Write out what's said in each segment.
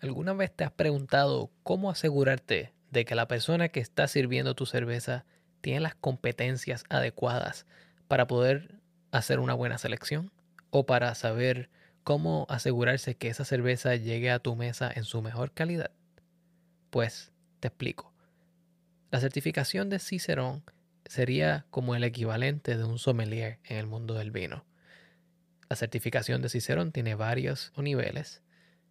¿Alguna vez te has preguntado cómo asegurarte de que la persona que está sirviendo tu cerveza tiene las competencias adecuadas para poder hacer una buena selección? ¿O para saber cómo asegurarse que esa cerveza llegue a tu mesa en su mejor calidad? Pues te explico. La certificación de Cicerón sería como el equivalente de un sommelier en el mundo del vino. La certificación de Cicerón tiene varios niveles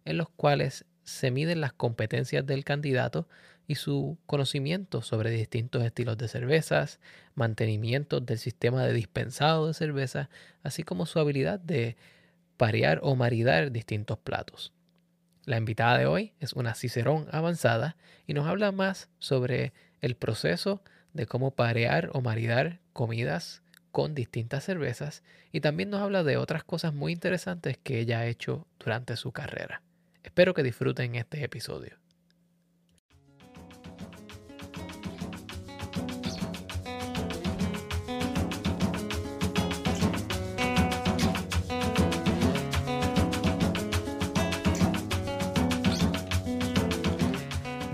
en los cuales se miden las competencias del candidato y su conocimiento sobre distintos estilos de cervezas, mantenimiento del sistema de dispensado de cerveza, así como su habilidad de parear o maridar distintos platos. La invitada de hoy es una Cicerón avanzada y nos habla más sobre el proceso de cómo parear o maridar comidas con distintas cervezas y también nos habla de otras cosas muy interesantes que ella ha hecho durante su carrera. Espero que disfruten este episodio.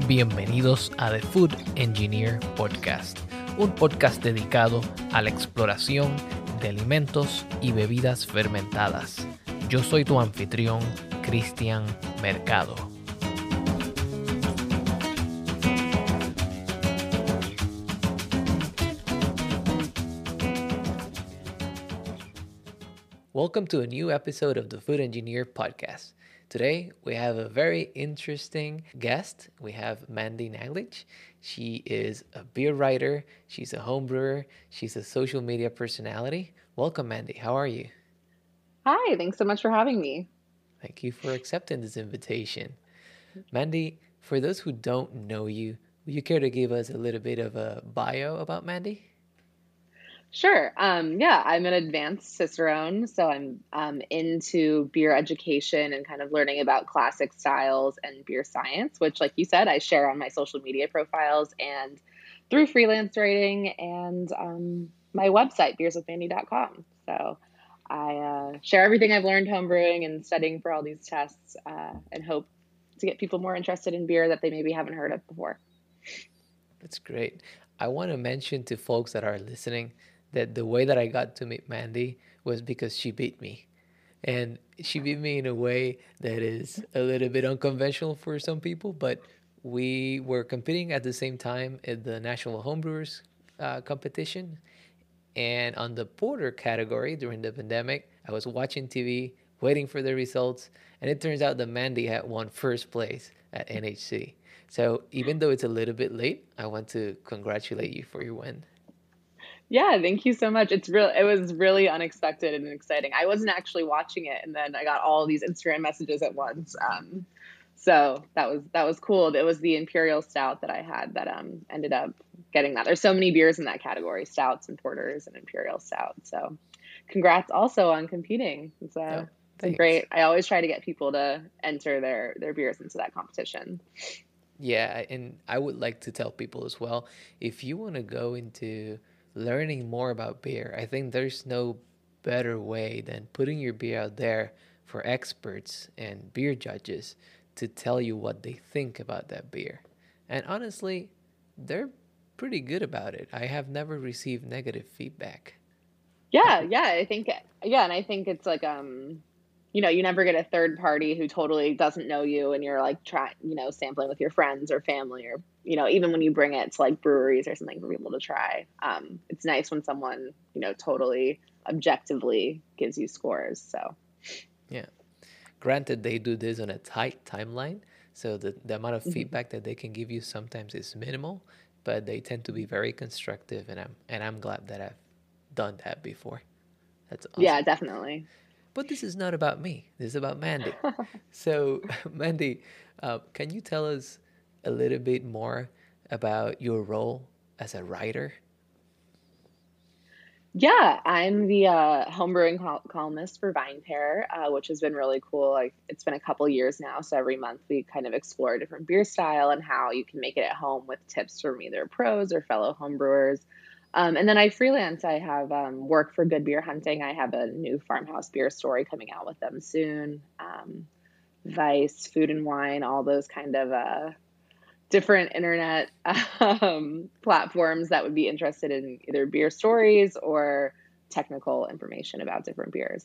Bienvenidos a The Food Engineer Podcast, un podcast dedicado a la exploración de alimentos y bebidas fermentadas. Yo soy tu anfitrión, Cristian Mercado. Welcome to a new episode of the Food Engineer Podcast. Today we have a very interesting guest. We have Mandy Naglich. She is a beer writer, she's a home brewer, she's a social media personality. Welcome, Mandy. How are you? Hi, thanks so much for having me. Thank you for accepting this invitation. Mandy, for those who don't know you, would you care to give us a little bit of a bio about Mandy? Sure. Um, yeah, I'm an advanced Cicerone, so I'm um, into beer education and kind of learning about classic styles and beer science, which, like you said, I share on my social media profiles and through freelance writing and um, my website, beerswithmandy.com. So I uh, share everything I've learned homebrewing and studying for all these tests uh, and hope to get people more interested in beer that they maybe haven't heard of before. That's great. I want to mention to folks that are listening that the way that I got to meet Mandy was because she beat me. And she beat me in a way that is a little bit unconventional for some people, but we were competing at the same time at the National Homebrewers uh, competition and on the porter category during the pandemic, I was watching TV, waiting for the results, and it turns out that Mandy had won first place at NHC. So even though it's a little bit late, I want to congratulate you for your win. Yeah, thank you so much. It's real. It was really unexpected and exciting. I wasn't actually watching it, and then I got all these Instagram messages at once. Um, so that was that was cool. It was the imperial stout that I had that um ended up getting that. There's so many beers in that category: stouts and porters and imperial stout. So, congrats also on competing. It's, uh, it's great. I always try to get people to enter their their beers into that competition. Yeah, and I would like to tell people as well if you want to go into learning more about beer, I think there's no better way than putting your beer out there for experts and beer judges to tell you what they think about that beer. And honestly, they're pretty good about it. I have never received negative feedback. Yeah, yeah, I think yeah, and I think it's like um you know, you never get a third party who totally doesn't know you and you're like trying, you know, sampling with your friends or family or you know, even when you bring it to like breweries or something for people to try. Um it's nice when someone, you know, totally objectively gives you scores. So Yeah. Granted they do this on a tight timeline, so the, the amount of mm-hmm. feedback that they can give you sometimes is minimal but they tend to be very constructive and I'm and I'm glad that I've done that before. That's awesome. Yeah, definitely. But this is not about me. This is about Mandy. so, Mandy, uh, can you tell us a little bit more about your role as a writer? Yeah, I'm the uh, homebrewing col- columnist for VinePair, uh, which has been really cool. Like it's been a couple years now, so every month we kind of explore a different beer style and how you can make it at home with tips from either pros or fellow homebrewers. Um, and then I freelance. I have um, work for Good Beer Hunting. I have a new farmhouse beer story coming out with them soon. Um, Vice, Food and Wine, all those kind of uh, different internet um, platforms that would be interested in either beer stories or technical information about different beers.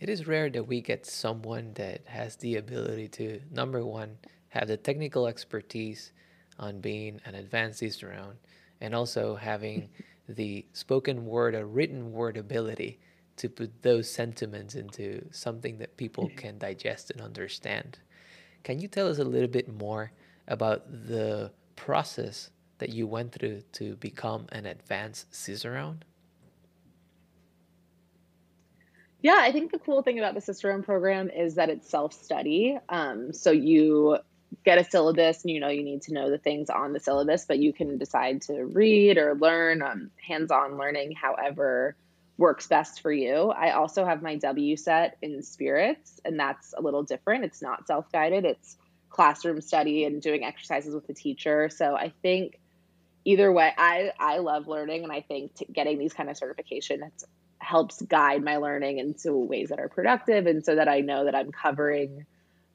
It is rare that we get someone that has the ability to, number one, have the technical expertise on being an advanced cicerone and also having the spoken word or written word ability to put those sentiments into something that people can digest and understand. Can you tell us a little bit more about the process that you went through to become an advanced Cicerone? Yeah, I think the cool thing about the Cicerone program is that it's self study. Um, so you get a syllabus and you know you need to know the things on the syllabus, but you can decide to read or learn um, hands on learning, however works best for you. I also have my WSET in spirits, and that's a little different. It's not self guided, it's classroom study and doing exercises with the teacher. So I think either way, I, I love learning, and I think getting these kind of certifications helps guide my learning into ways that are productive and so that I know that I'm covering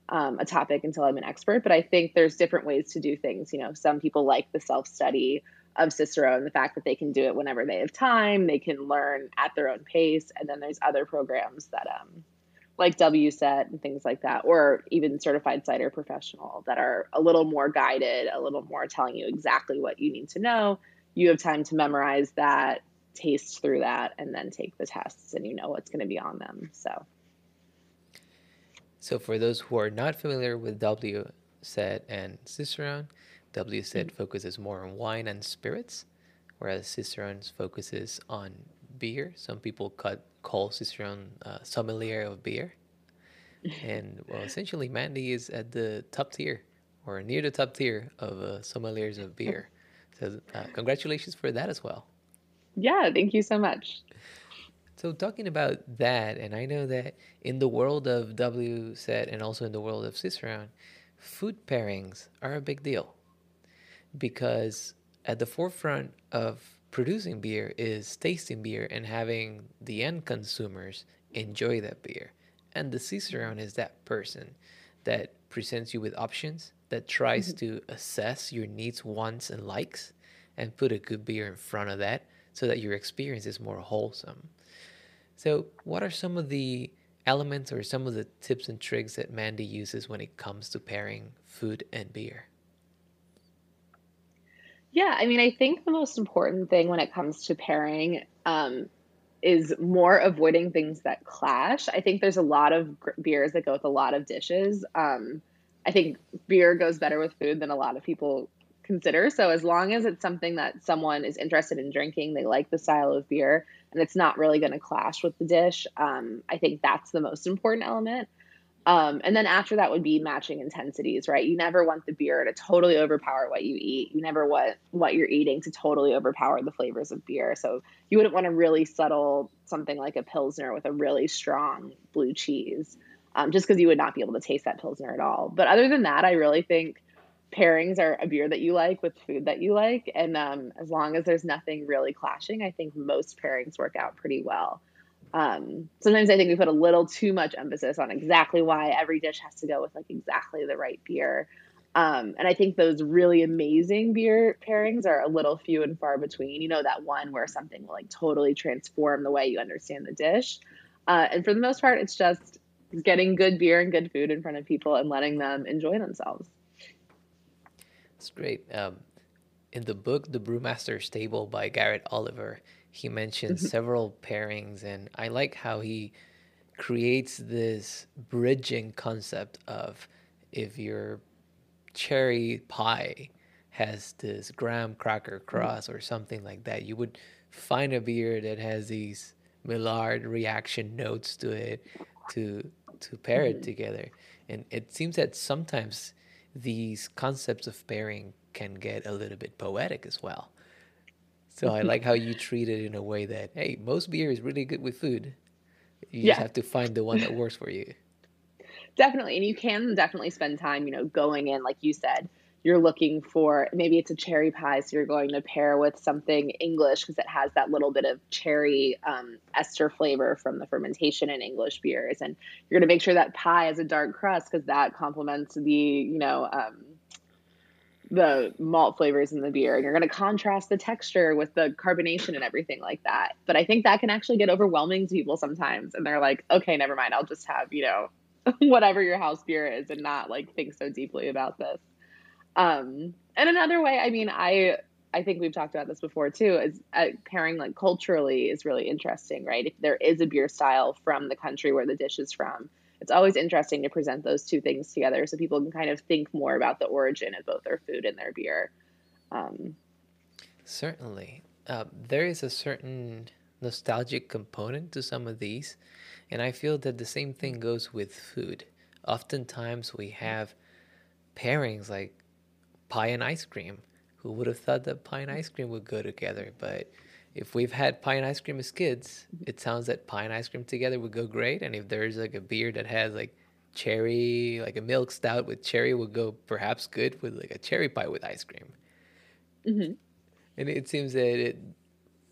um, a topic until I'm an expert. But I think there's different ways to do things. You know, some people like the self study of Cicerone and the fact that they can do it whenever they have time, they can learn at their own pace. And then there's other programs that, um, like WSET and things like that, or even certified cider professional that are a little more guided, a little more telling you exactly what you need to know. You have time to memorize that, taste through that, and then take the tests, and you know what's going to be on them. So. So, for those who are not familiar with WSET and Cicerone, WSET mm-hmm. focuses more on wine and spirits, whereas Cicerone's focuses on beer. Some people cut, call Cicerone uh, sommelier of beer. and well, essentially, Mandy is at the top tier or near the top tier of uh, sommeliers of beer. So, uh, congratulations for that as well. Yeah, thank you so much. So talking about that, and I know that in the world of W WSET and also in the world of Cicerone, food pairings are a big deal because at the forefront of producing beer is tasting beer and having the end consumers enjoy that beer. And the Cicerone is that person that presents you with options, that tries mm-hmm. to assess your needs, wants, and likes, and put a good beer in front of that so that your experience is more wholesome. So, what are some of the elements or some of the tips and tricks that Mandy uses when it comes to pairing food and beer? Yeah, I mean, I think the most important thing when it comes to pairing um, is more avoiding things that clash. I think there's a lot of beers that go with a lot of dishes. Um, I think beer goes better with food than a lot of people consider. So as long as it's something that someone is interested in drinking, they like the style of beer, and it's not really going to clash with the dish, um, I think that's the most important element. Um, and then after that would be matching intensities, right? You never want the beer to totally overpower what you eat. You never want what you're eating to totally overpower the flavors of beer. So you wouldn't want a really subtle something like a pilsner with a really strong blue cheese, um, just because you would not be able to taste that pilsner at all. But other than that, I really think pairings are a beer that you like with food that you like. And um, as long as there's nothing really clashing, I think most pairings work out pretty well. Um, sometimes I think we put a little too much emphasis on exactly why every dish has to go with like exactly the right beer. Um, and I think those really amazing beer pairings are a little few and far between. You know, that one where something will like totally transform the way you understand the dish. Uh, and for the most part, it's just getting good beer and good food in front of people and letting them enjoy themselves. That's great. Um, in the book, The Brewmaster's Table by Garrett Oliver, he mentions mm-hmm. several pairings, and I like how he creates this bridging concept of if your cherry pie has this graham cracker mm-hmm. cross or something like that, you would find a beer that has these Maillard reaction notes to it to to pair it mm-hmm. together. And it seems that sometimes these concepts of pairing can get a little bit poetic as well. So I like how you treat it in a way that, hey, most beer is really good with food. You yeah. just have to find the one that works for you. Definitely. And you can definitely spend time, you know, going in, like you said, you're looking for maybe it's a cherry pie, so you're going to pair with something English because it has that little bit of cherry um, ester flavor from the fermentation in English beers, and you're going to make sure that pie has a dark crust because that complements the you know um, the malt flavors in the beer, and you're going to contrast the texture with the carbonation and everything like that. But I think that can actually get overwhelming to people sometimes, and they're like, okay, never mind, I'll just have you know whatever your house beer is and not like think so deeply about this. Um, and another way, I mean, I I think we've talked about this before too, is uh, pairing like culturally is really interesting, right? If there is a beer style from the country where the dish is from, it's always interesting to present those two things together so people can kind of think more about the origin of both their food and their beer. Um, Certainly. Uh, there is a certain nostalgic component to some of these, and I feel that the same thing goes with food. Oftentimes we have pairings like pie and ice cream. Who would have thought that pie and ice cream would go together? But if we've had pie and ice cream as kids, it sounds that pie and ice cream together would go great. And if there's like a beer that has like cherry, like a milk stout with cherry, would go perhaps good with like a cherry pie with ice cream. mm-hmm. And it seems that it,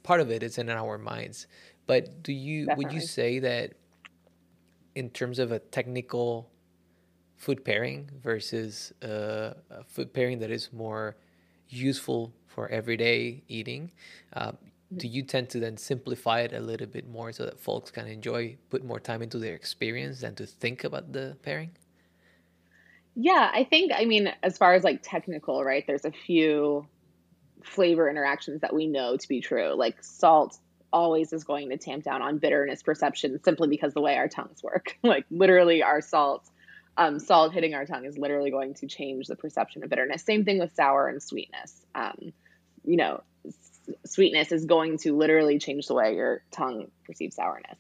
part of it is in our minds. But do you would you say that in terms of a technical food pairing versus uh, a food pairing that is more useful for everyday eating, uh, do you tend to then simplify it a little bit more so that folks can enjoy, put more time into their experience than to think about the pairing? Yeah, I think, I mean, as far as like technical, right, there's a few flavor interactions that we know to be true. Like salt always is going to tamp down on bitterness perception simply because the way our tongues work. like literally, our salt, um, salt hitting our tongue is literally going to change the perception of bitterness. Same thing with sour and sweetness. Um, you know, sweetness is going to literally change the way your tongue perceives sourness.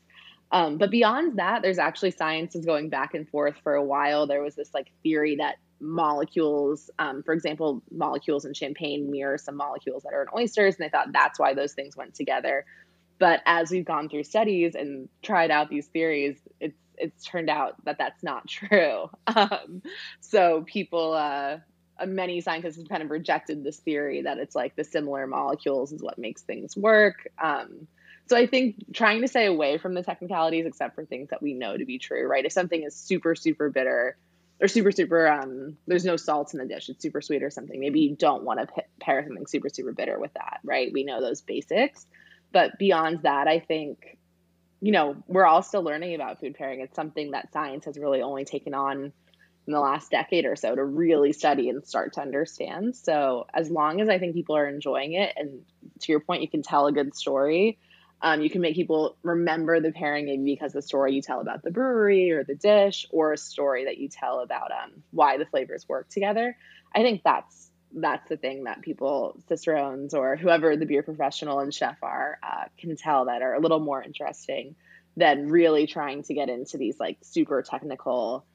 Um, but beyond that, there's actually science is going back and forth for a while. There was this like theory that molecules, um, for example, molecules in champagne mirror some molecules that are in oysters, and they thought that's why those things went together. But as we've gone through studies and tried out these theories, it's it's turned out that that's not true. Um, so people, uh, many scientists have kind of rejected this theory that it's like the similar molecules is what makes things work. Um, so I think trying to stay away from the technicalities, except for things that we know to be true, right? If something is super, super bitter or super, super, um, there's no salt in the dish, it's super sweet or something. Maybe you don't want to pair something super, super bitter with that, right? We know those basics. But beyond that, I think, you know, we're all still learning about food pairing. It's something that science has really only taken on in the last decade or so to really study and start to understand. So as long as I think people are enjoying it, and to your point, you can tell a good story um, you can make people remember the pairing maybe because the story you tell about the brewery or the dish, or a story that you tell about um, why the flavors work together. I think that's that's the thing that people, cicerones or whoever the beer professional and chef are, uh, can tell that are a little more interesting than really trying to get into these like super technical.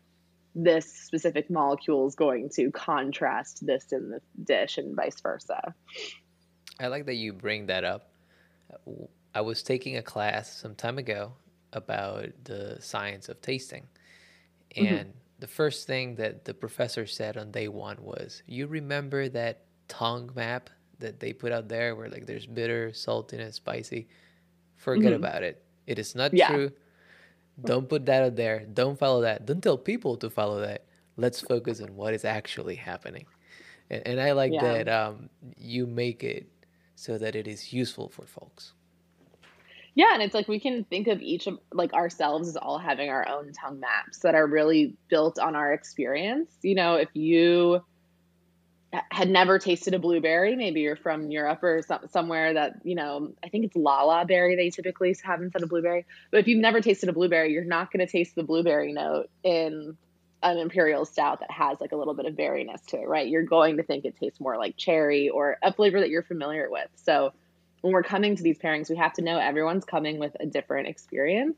This specific molecule is going to contrast this in the dish, and vice versa. I like that you bring that up. I was taking a class some time ago about the science of tasting. Mm-hmm. And the first thing that the professor said on day one was, You remember that tongue map that they put out there where like there's bitter, salty, and spicy? Forget Mm-hmm. about it. It is not Yeah. true. Don't put that out there. Don't follow that. Don't tell people to follow that. Let's focus on what is actually happening. And, and I like Yeah. that um, you make it so that it is useful for folks. Yeah, and it's like we can think of each of like ourselves as all having our own tongue maps that are really built on our experience. You know, if you had never tasted a blueberry, maybe you're from Europe or some, somewhere that, you know, I think it's Lala berry they typically have instead of blueberry. But if you've never tasted a blueberry, you're not going to taste the blueberry note in an imperial stout that has like a little bit of berryness to it, right? You're going to think it tastes more like cherry or a flavor that you're familiar with. So when we're coming to these pairings, we have to know everyone's coming with a different experience,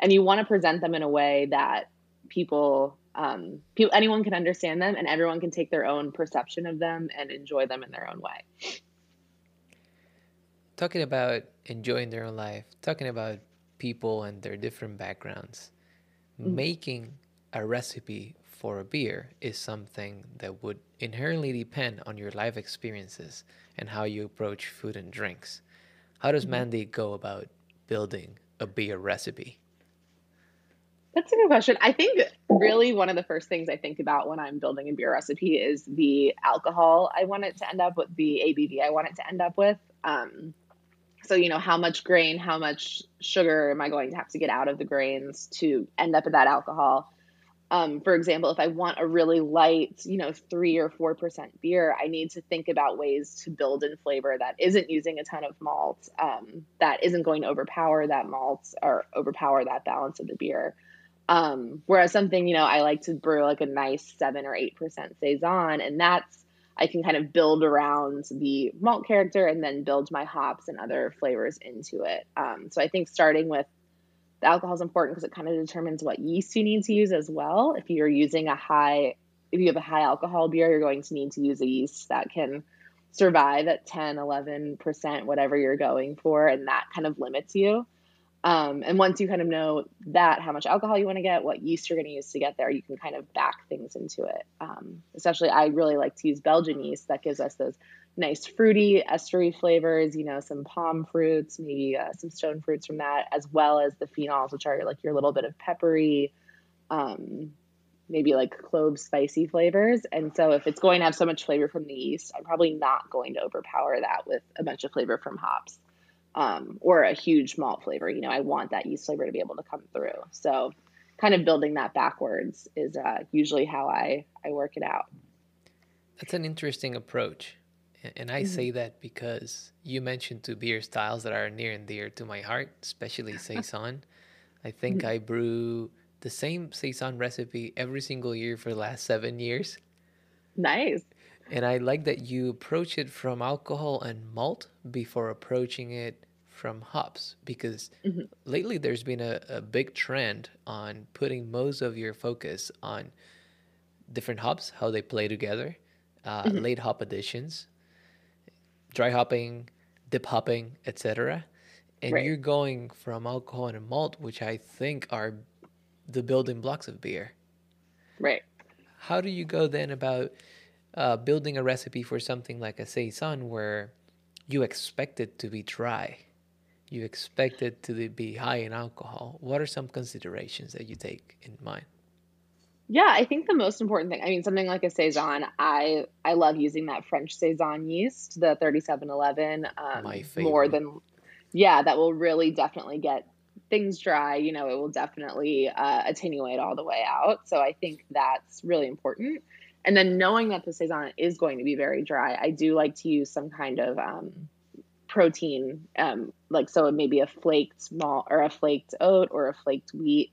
and you want to present them in a way that people, um, people, anyone can understand them, and everyone can take their own perception of them and enjoy them in their own way. Talking about enjoying their own life, talking about people and their different backgrounds, Mm-hmm. making a recipe for a beer is something that would inherently depend on your life experiences and how you approach food and drinks. How does mm-hmm. Mandy go about building a beer recipe? That's a good question. I think really one of the first things I think about when I'm building a beer recipe is the alcohol I want it to end up with, the ABV I want it to end up with. Um, so, you know, how much grain, how much sugar am I going to have to get out of the grains to end up at that alcohol? Um, for example, if I want a really light, you know, three or four percent beer, I need to think about ways to build in flavor that isn't using a ton of malt, um, that isn't going to overpower that malt or overpower that balance of the beer. Um, whereas something, you know, I like to brew like a nice seven or eight percent saison, and that's I can kind of build around the malt character and then build my hops and other flavors into it. Um, so I think starting with the alcohol is important because it kind of determines what yeast you need to use as well. If you're using a high, if you have a high alcohol beer, you're going to need to use a yeast that can survive at 10, 11%, whatever you're going for, and that kind of limits you. Um, and once you kind of know that, how much alcohol you want to get, what yeast you're going to use to get there, you can kind of back things into it. Um, especially, I really like to use Belgian yeast that gives us those nice fruity, estery flavors, you know, some palm fruits, maybe uh, some stone fruits from that, as well as the phenols, which are like your little bit of peppery, um, maybe like clove spicy flavors. And so, if it's going to have so much flavor from the yeast, I'm probably not going to overpower that with a bunch of flavor from hops um, or a huge malt flavor. You know, I want that yeast flavor to be able to come through. So, kind of building that backwards is uh, usually how I I work it out. That's an interesting approach, and I mm-hmm. say that because you mentioned two beer styles that are near and dear to my heart, especially saison. I think mm-hmm. I brew the same saison recipe every single year for the last seven years. Nice. And I like that you approach it from alcohol and malt before approaching it from hops because mm-hmm. lately there's been a, a big trend on putting most of your focus on different hops, how they play together, uh, mm-hmm. late hop additions, dry hopping, dip hopping, etc. And right. you're going from alcohol and malt, which I think are the building blocks of beer. Right. How do you go then about uh, building a recipe for something like a saison where you expect it to be dry, you expect it to be high in alcohol. What are some considerations that you take in mind? Yeah, I think the most important thing. I mean, something like a saison. I I love using that French saison yeast, the thirty-seven eleven. Um, My favorite. More than, yeah, that will really definitely get things dry. You know, it will definitely uh, attenuate all the way out. So I think that's really important. And then knowing that the saison is going to be very dry, I do like to use some kind of um, protein, um, like so maybe a flaked malt or a flaked oat or a flaked wheat,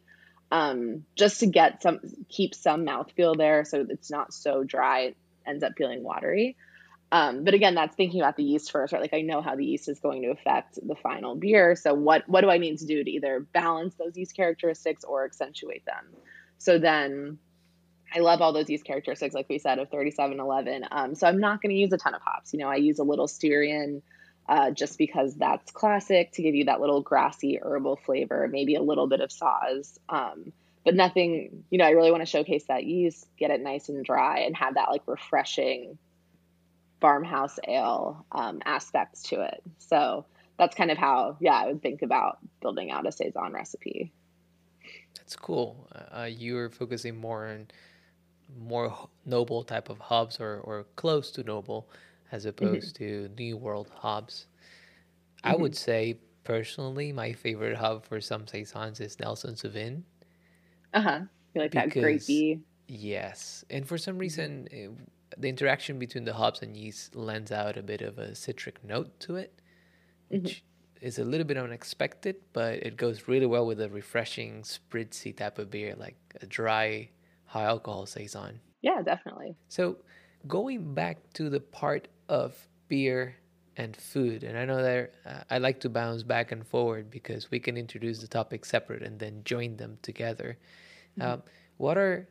um, just to get some keep some mouthfeel there, so it's not so dry. It ends up feeling watery. Um, but again, that's thinking about the yeast first, right? Like I know how the yeast is going to affect the final beer. So what what do I need to do to either balance those yeast characteristics or accentuate them? So then I love all those yeast characteristics, like we said, of 3711. Um, so I'm not going to use a ton of hops. You know, I use a little Styrian uh, just because that's classic to give you that little grassy herbal flavor, maybe a little bit of Saaz. Um, but nothing, you know, I really want to showcase that yeast, get it nice and dry, and have that like refreshing farmhouse ale um, aspects to it. So that's kind of how, yeah, I would think about building out a Saison recipe. That's cool. Uh, you are focusing more on more noble type of hops or, or close to noble as mm-hmm. opposed mm-hmm. to New World hops. Mm-hmm. I would say personally, my favorite hub for some saisons is Nelson Sauvin. Uh huh. You like because, that grapey. Yes, and for some reason, it, the interaction between the hops and yeast lends out a bit of a citric note to it, which mm-hmm. is a little bit unexpected, but it goes really well with a refreshing, spritzy type of beer, like a dry high alcohol saison. Yeah, definitely. So going back to the part of beer and food, and I know that uh, I like to bounce back and forward because we can introduce the topic separate and then join them together. Mm-hmm. Um, what are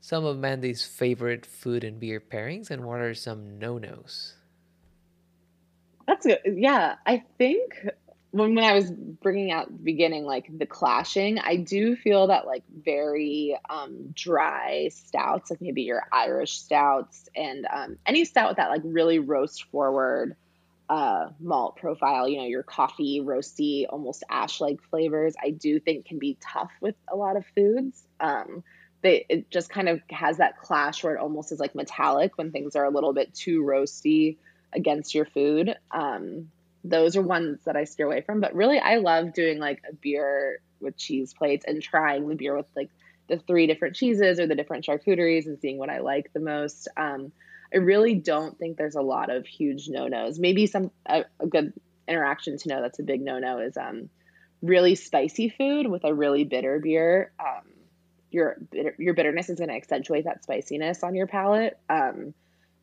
some of Mandy's favorite food and beer pairings, and what are some no nos? That's good. Yeah, I think when, when I was bringing out the beginning, like the clashing, I do feel that like very um, dry stouts, like maybe your Irish stouts and um, any stout with that like really roast forward uh, malt profile, you know, your coffee, roasty, almost ash like flavors, I do think can be tough with a lot of foods. Um, they, it just kind of has that clash where it almost is like metallic when things are a little bit too roasty against your food. Um, those are ones that I steer away from. But really, I love doing like a beer with cheese plates and trying the beer with like the three different cheeses or the different charcuteries and seeing what I like the most. Um, I really don't think there's a lot of huge no nos. Maybe some a, a, good interaction to know that's a big no no is um, really spicy food with a really bitter beer. Um, your your bitterness is going to accentuate that spiciness on your palate. Um,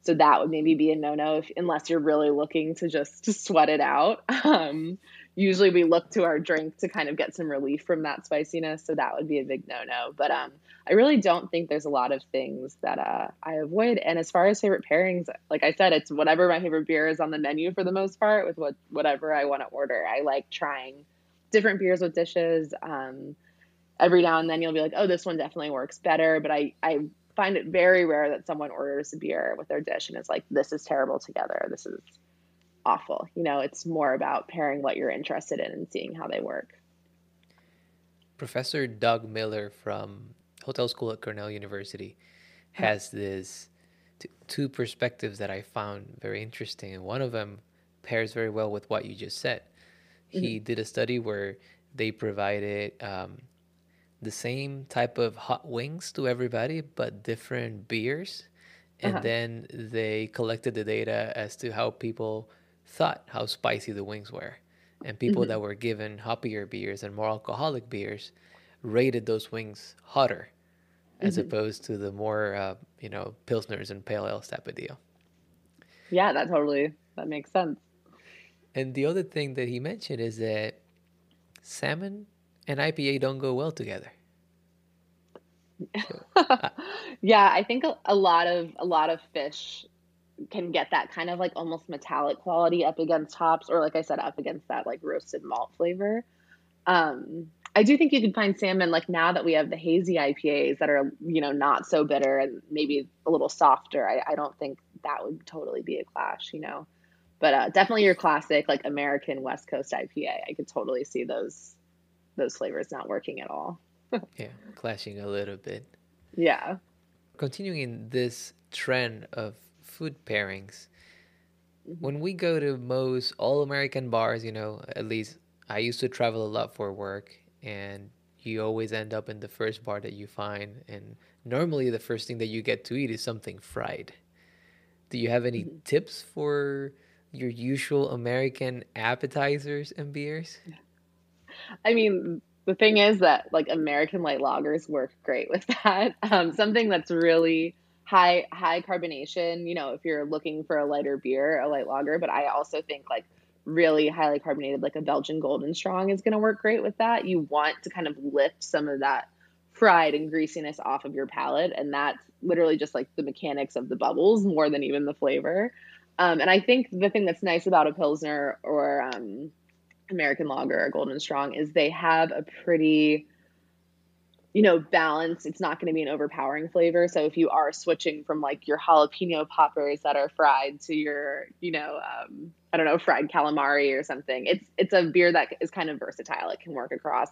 so that would maybe be a no no unless you're really looking to just to sweat it out. Um, usually we look to our drink to kind of get some relief from that spiciness. So that would be a big no no. But um, I really don't think there's a lot of things that uh, I avoid. And as far as favorite pairings, like I said, it's whatever my favorite beer is on the menu for the most part with what whatever I want to order. I like trying different beers with dishes. Um, every now and then you'll be like, oh, this one definitely works better. But I, I find it very rare that someone orders a beer with their dish and is like, this is terrible together. This is awful. You know, it's more about pairing what you're interested in and seeing how they work. Professor Doug Miller from Hotel School at Cornell University has this t- two perspectives that I found very interesting. And one of them pairs very well with what you just said. Mm-hmm. He did a study where they provided um, the same type of hot wings to everybody, but different beers. And uh-huh. then they collected the data as to how people thought how spicy the wings were. And people mm-hmm. that were given hoppier beers and more alcoholic beers rated those wings hotter as mm-hmm. opposed to the more, uh, you know, Pilsners and Pale Ales type of deal. Yeah, that totally, that makes sense. And the other thing that he mentioned is that salmon and IPA don't go well together. So, yeah, I think a, a, lot of a lot of fish can get that kind of like almost metallic quality up against hops or like I said up against that like roasted malt flavor. Um, I do think you can find salmon like now that we have the hazy IPAs that are you know not so bitter and maybe a little softer. I, I don't think that would totally be a clash, you know. But uh, definitely your classic like American West Coast IPA. I could totally see those those flavors not working at all. yeah, clashing a little bit. Yeah. Continuing in this trend of food pairings, mm-hmm. when we go to most all American bars, you know, at least I used to travel a lot for work, and you always end up in the first bar that you find. And normally, the first thing that you get to eat is something fried. Do you have any mm-hmm. tips for your usual American appetizers and beers? I mean, the thing is that like American light lagers work great with that. Um, something that's really high high carbonation. You know, if you're looking for a lighter beer, a light lager. But I also think like really highly carbonated, like a Belgian Golden Strong, is going to work great with that. You want to kind of lift some of that fried and greasiness off of your palate, and that's literally just like the mechanics of the bubbles more than even the flavor. Um, and I think the thing that's nice about a pilsner or um, American Lager or Golden Strong is they have a pretty you know, balance. It's not going to be an overpowering flavor. So if you are switching from like your jalapeno poppers that are fried to your, you know, um, I don't know, fried calamari or something, it's it's a beer that is kind of versatile. It can work across.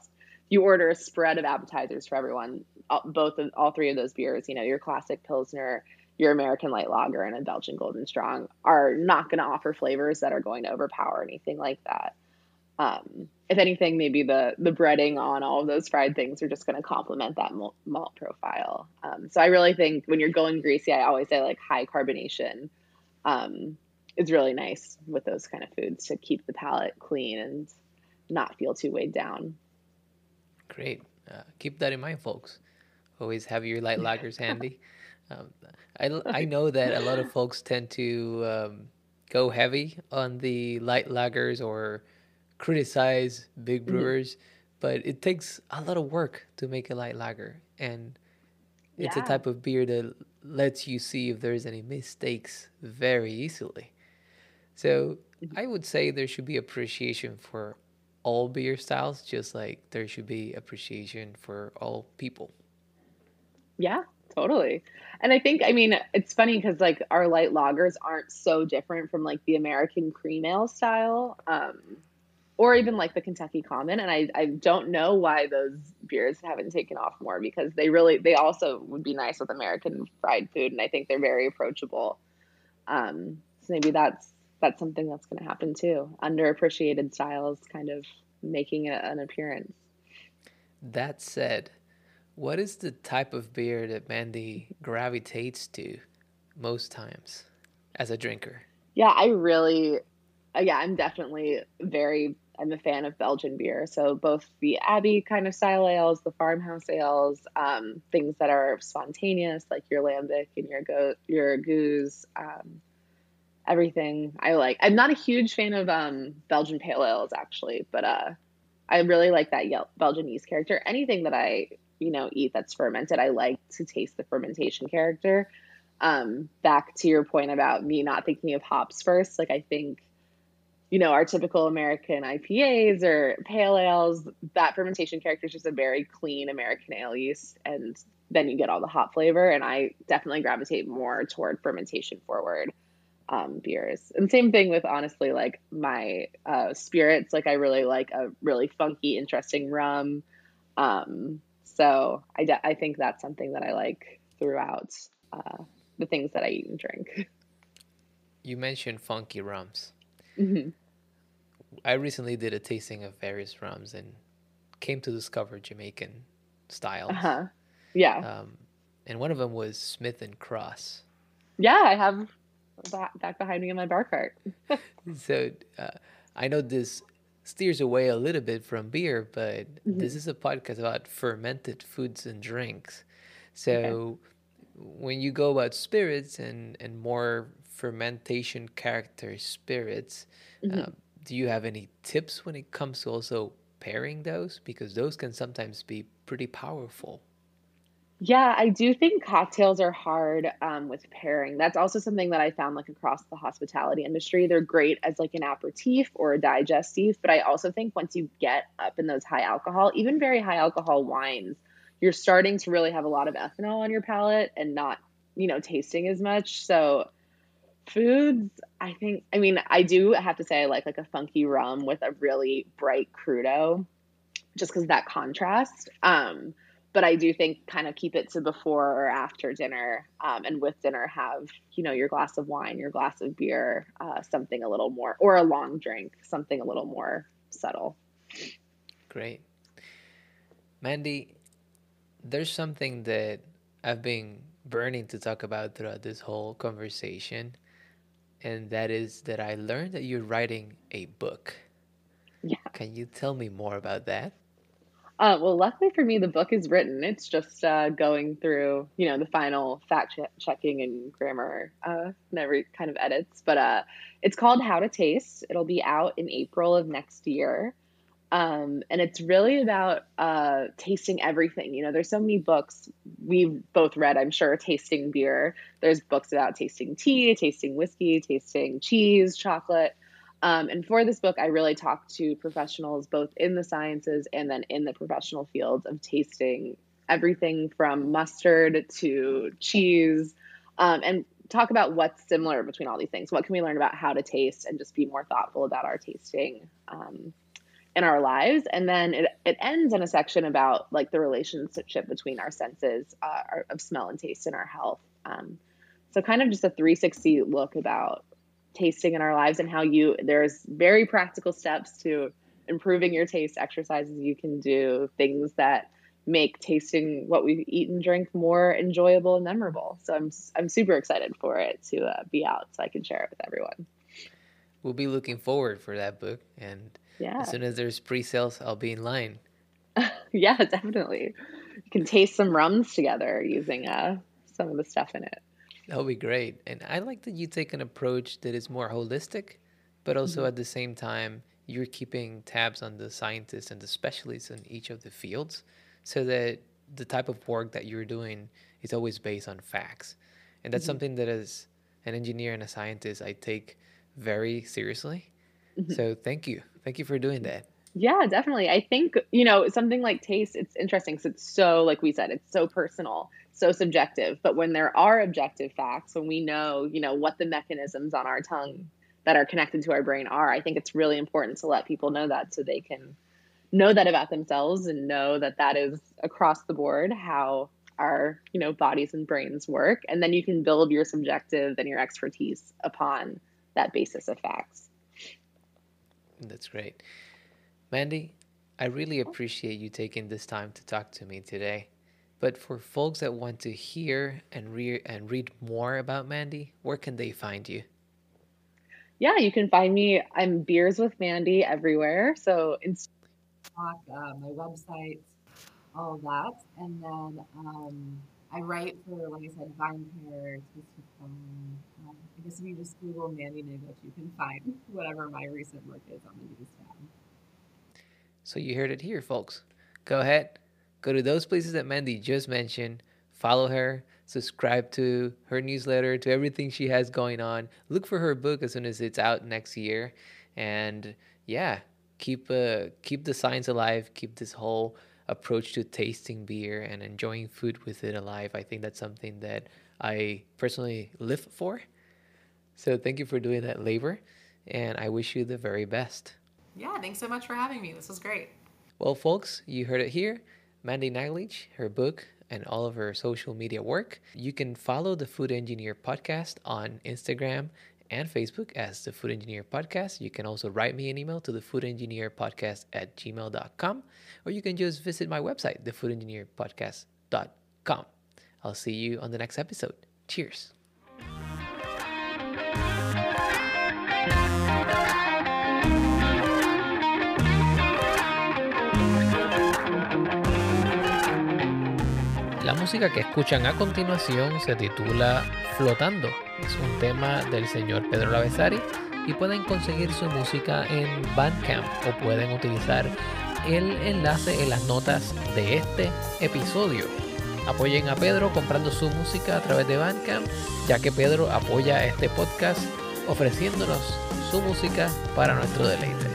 You order a spread of appetizers for everyone. Both of all three of those beers, you know, your classic pilsner, your American light lager, and a Belgian golden strong are not going to offer flavors that are going to overpower anything like that. Um, if anything, maybe the the breading on all of those fried things are just going to complement that malt, profile. Um, so I really think when you're going greasy, I always say like high carbonation um, is really nice with those kind of foods to keep the palate clean and not feel too weighed down. Great. Uh, keep that in mind, folks. Always have your light lagers handy. Um, I, I know that a lot of folks tend to um, go heavy on the light lagers or criticize big mm-hmm. brewers, but it takes a lot of work to make a light lager, and it's yeah. a type of beer that lets you see if there's any mistakes very easily. So mm-hmm. I would say there should be appreciation for all beer styles, just like there should be appreciation for all people. Yeah, totally. And I think, I mean, it's funny because like our light lagers aren't so different from like the American cream ale style. Um, or even like the Kentucky Common. And I, I don't know why those beers haven't taken off more because they really, they also would be nice with American fried food. And I think they're very approachable. Um, so maybe that's, that's something that's going to happen too. Underappreciated styles kind of making a, an appearance. That said, what is the type of beer that Mandy gravitates to most times as a drinker? Yeah, I really, uh, yeah, I'm definitely very I'm a fan of Belgian beer. So both the Abbey kind of style ales, the farmhouse ales, um, things that are spontaneous like your lambic and your go your gueuze, um, everything I like. I'm not a huge fan of um, Belgian pale ales actually, but uh, I really like that Belgian yeast character. Anything that I you know eat that's fermented, I like to taste the fermentation character. Um, back to your point about me not thinking of hops first, like I think you know, our typical American IPAs or pale ales, that fermentation character is just a very clean American ale yeast. And then you get all the hop flavor. And I definitely gravitate more toward fermentation forward um, beers. And same thing with honestly, like my uh, spirits. Like I really like a really funky, interesting rum. Um, so I, de- I think that's something that I like throughout uh, the things that I eat and drink. You mentioned funky rums. Mm-hmm. I recently did a tasting of various rums and came to discover Jamaican styles. Uh-huh. Yeah. Um, and one of them was Smith and Cross. Yeah, I have back behind me in my bar cart. so uh, I know this steers away a little bit from beer, but mm-hmm. this is a podcast about fermented foods and drinks. So okay. when you go about spirits and, and more fermentation character spirits, mm-hmm. um, do you have any tips when it comes to also pairing those? Because those can sometimes be pretty powerful. Yeah, I do think cocktails are hard um, with pairing. That's also something that I found like across the hospitality industry. They're great as like an aperitif or a digestif, but I also think once you get up in those high alcohol, even very high alcohol wines, you're starting to really have a lot of ethanol on your palate and not, you know, tasting as much. So foods i think i mean i do have to say i like like a funky rum with a really bright crudo just because that contrast. Um but i do think kind of keep it to before or after dinner um, and with dinner have you know your glass of wine your glass of beer uh, something a little more or a long drink something a little more subtle. Great. Mandy there's something that i've been burning to talk about throughout this whole conversation and that is that I learned that you're writing a book. Yeah. Can you tell me more about that? Uh, well, luckily for me, the book is written. It's just uh, going through, you know, the final fact checking and grammar uh, and every kind of edits. But uh, it's called How to Taste. It'll be out in April of next year. Um, and it's really about uh, tasting everything. You know, there's so many books we've both read, I'm sure, tasting beer. There's books about tasting tea, tasting whiskey, tasting cheese, chocolate. Um, and for this book, I really talked to professionals both in the sciences and then in the professional fields of tasting everything from mustard to cheese um, and talk about what's similar between all these things. What can we learn about how to taste and just be more thoughtful about our tasting? Um, in our lives. And then it, it ends in a section about like the relationship between our senses uh, of smell and taste and our health. Um, so kind of just a 360 look about tasting in our lives and how you there's very practical steps to improving your taste exercises. You can do things that make tasting what we eat and drink more enjoyable and memorable. So i'm i'm super excited for it to uh, be out so i can share it with everyone. We'll be looking forward for that book and yeah. As soon as there's pre-sales, I'll be in line. yeah, definitely. You can taste some rums together using uh, some of the stuff in it. That would be great. And I like that you take an approach that is more holistic, but also mm-hmm. at the same time, you're keeping tabs on the scientists and the specialists in each of the fields so that the type of work that you're doing is always based on facts. And that's mm-hmm. something that as an engineer and a scientist, I take very seriously. Mm-hmm. So thank you. Thank you for doing that. Yeah, definitely. I think, you know, something like taste, it's interesting because it's so, like we said, it's so personal, so subjective. But when there are objective facts, when we know, you know, what the mechanisms on our tongue that are connected to our brain are, I think it's really important to let people know that so they can know that about themselves and know that that is across the board how our, you know, bodies and brains work. And then you can build your subjective and your expertise upon that basis of facts. That's great. Mandy, I really appreciate you taking this time to talk to me today. But for folks that want to hear and read and read more about Mandy, where can they find you? Yeah, you can find me. I'm Beers with Mandy everywhere. So it's uh, my website, all that, and then um, I write for, like I said, Vine Pair. Um, I guess if you just Google Mandy Naglich, you can find whatever my recent work is on the news tab. So you heard it here, folks. Go ahead, go to those places that Mandy just mentioned, follow her, subscribe to her newsletter, to everything she has going on. Look for her book as soon as it's out next year, and yeah, keep uh, keep the science alive. Keep this whole approach to tasting beer and enjoying food with it alive. I think that's something that I personally live for. So thank you for doing that labor, and I wish you the very best. Yeah, thanks so much for having me. This was great. Well, folks, you heard it here. Mandy Naglich, her book, and all of her social media work. You can follow the Food Engineer podcast on Instagram and Facebook as the Food Engineer Podcast. You can also write me an email to the Food Engineer Podcast at gmail.com, or you can just visit my website, thefood-engineer-podcast.com. I'll see you on the next episode. Cheers. La música que escuchan a continuación se titula Flotando. Es un tema del señor Pedro Lavesari y pueden conseguir su música en Bandcamp o pueden utilizar el enlace en las notas de este episodio. Apoyen a Pedro comprando su música a través de Bandcamp, ya que Pedro apoya este podcast ofreciéndonos su música para nuestro deleite.